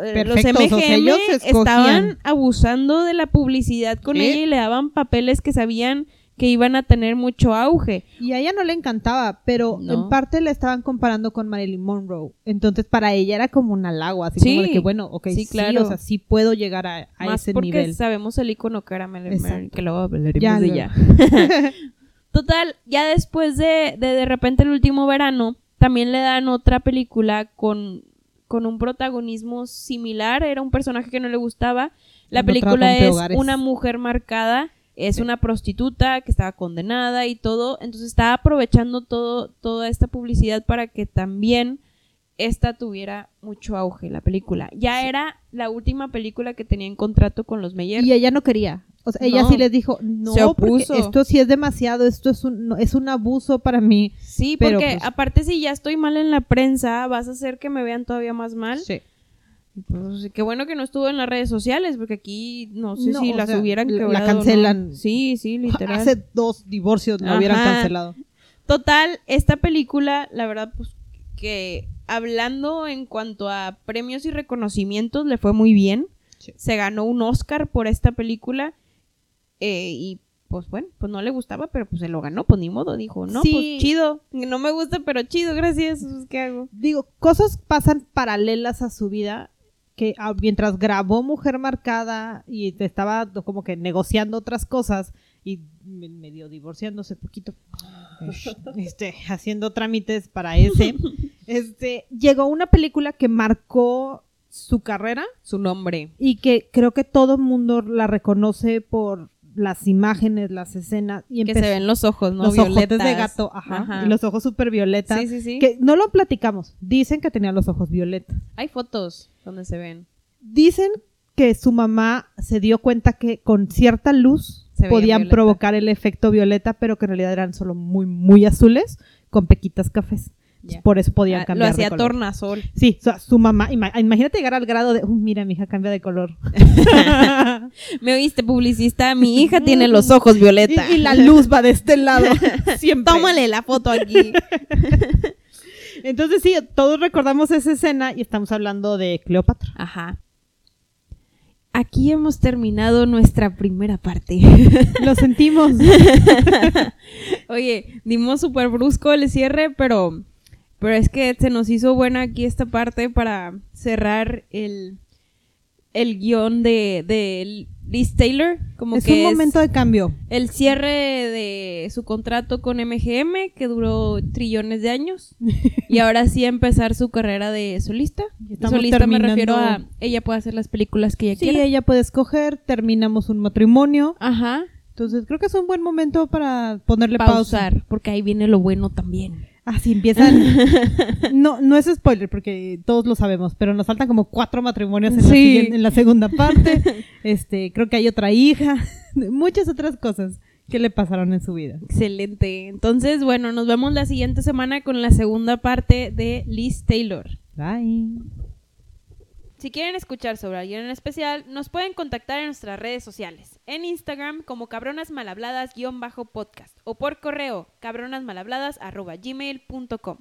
eh, los Perfectos, o sea, MGM ellos estaban abusando de la publicidad con Sí. ella y le daban papeles que sabían que iban a tener mucho auge. Y a ella no le encantaba, pero No. en parte la estaban comparando con Marilyn Monroe. Entonces para ella era como un halago, así como de Sí. que bueno, ok, Sí, sí, claro. o sea, sí puedo llegar a, a Más ese porque nivel. sabemos el icono que era Marilyn. Monroe, que luego hablaremos Ya de ella. [LAUGHS] Total, ya después de, de de repente el último verano, también le dan otra película con, con un protagonismo similar. Era un personaje que no le gustaba. La película es una mujer marcada, es una prostituta que estaba condenada y todo. Entonces estaba aprovechando todo, toda esta publicidad para que también esta tuviera mucho auge, la película. Ya era la última película que tenía en contrato con los Meyer. Y ella no quería. O sea, ella No. sí les dijo, no, Se opuso. esto sí es demasiado, esto es un, no, es un abuso para mí. Sí, Pero, porque pues- aparte si ya estoy mal en la prensa, vas a hacer que me vean todavía más mal. Sí. Pues, qué bueno que no estuvo en las redes sociales, porque aquí no sé No, si las sea, hubieran la- no. cancelan. Sí, sí, [LAUGHS] literal. Hace dos divorcios la hubieran cancelado. Total, esta película, la verdad, pues que hablando en cuanto a premios y reconocimientos, le fue muy bien. Sí. Se ganó un Oscar por esta película. eh, y pues bueno, pues no le gustaba, pero pues se lo ganó, pues ni modo. Dijo, no, Sí. pues chido. No me gusta, pero chido, gracias. pues, ¿Qué hago? Digo, cosas pasan paralelas a su vida que ah, mientras grabó Mujer Marcada y te estaba como que negociando otras cosas y me- medio divorciándose poquito, [LAUGHS] este, haciendo trámites para ese, [LAUGHS] este, llegó una película que marcó su carrera Su nombre. y que creo que todo el mundo la reconoce por las imágenes, las escenas y Que se ven los ojos, ¿no? los ojotes de gato, ajá, Ajá. y los ojos súper violetas. Sí, sí, sí. Que no lo platicamos. Dicen que tenía los ojos violetas. Hay fotos donde se ven. Dicen que su mamá se dio cuenta que con cierta luz Se podían violeta. provocar el efecto violeta, pero que en realidad eran solo muy, muy azules con pequitas cafés. Por eso podían Ah, cambiar Lo hacía de color. tornasol. Sí, su, su mamá, ima- imagínate llegar al grado de, "Uh, mira, mi hija cambia de color. [LAUGHS] ¿Me oíste, publicista? Mi hija tiene los ojos [LAUGHS] violeta. y, y la luz va de este lado. [LAUGHS] Siempre. Tómale la foto aquí. Entonces sí, todos recordamos esa escena y estamos hablando de Cleopatra. Ajá. Aquí hemos terminado nuestra primera parte. Lo sentimos. Oye, dimos súper brusco el cierre, pero, pero es que se nos hizo buena aquí esta parte para cerrar el, el guion de, de Liz Taylor. Como es que un momento de cambio. el cierre de su contrato con MGM, que duró trillones de años. [LAUGHS] y ahora sí empezar su carrera de solista. Estamos solista me refiero a ella puede hacer las películas que ella Sí, quiera. ella puede escoger, terminamos un matrimonio. Ajá. Entonces creo que es un buen momento para ponerle pausa. Pausar, porque ahí viene lo bueno también. Así empiezan. [LAUGHS] no, no es spoiler porque todos lo sabemos, pero nos faltan como cuatro matrimonios en, la, Sí. en la segunda parte. [LAUGHS] Este, creo que hay otra hija, [LAUGHS] muchas otras cosas que le pasaron en su vida. Excelente. Entonces, bueno, nos vemos la siguiente semana con la segunda parte de Liz Taylor. Bye. Si quieren escuchar sobre alguien en especial, nos pueden contactar en nuestras redes sociales. En Instagram como cabronasmalhabladas-podcast o por correo cabronasmalhabladas.gmail.com.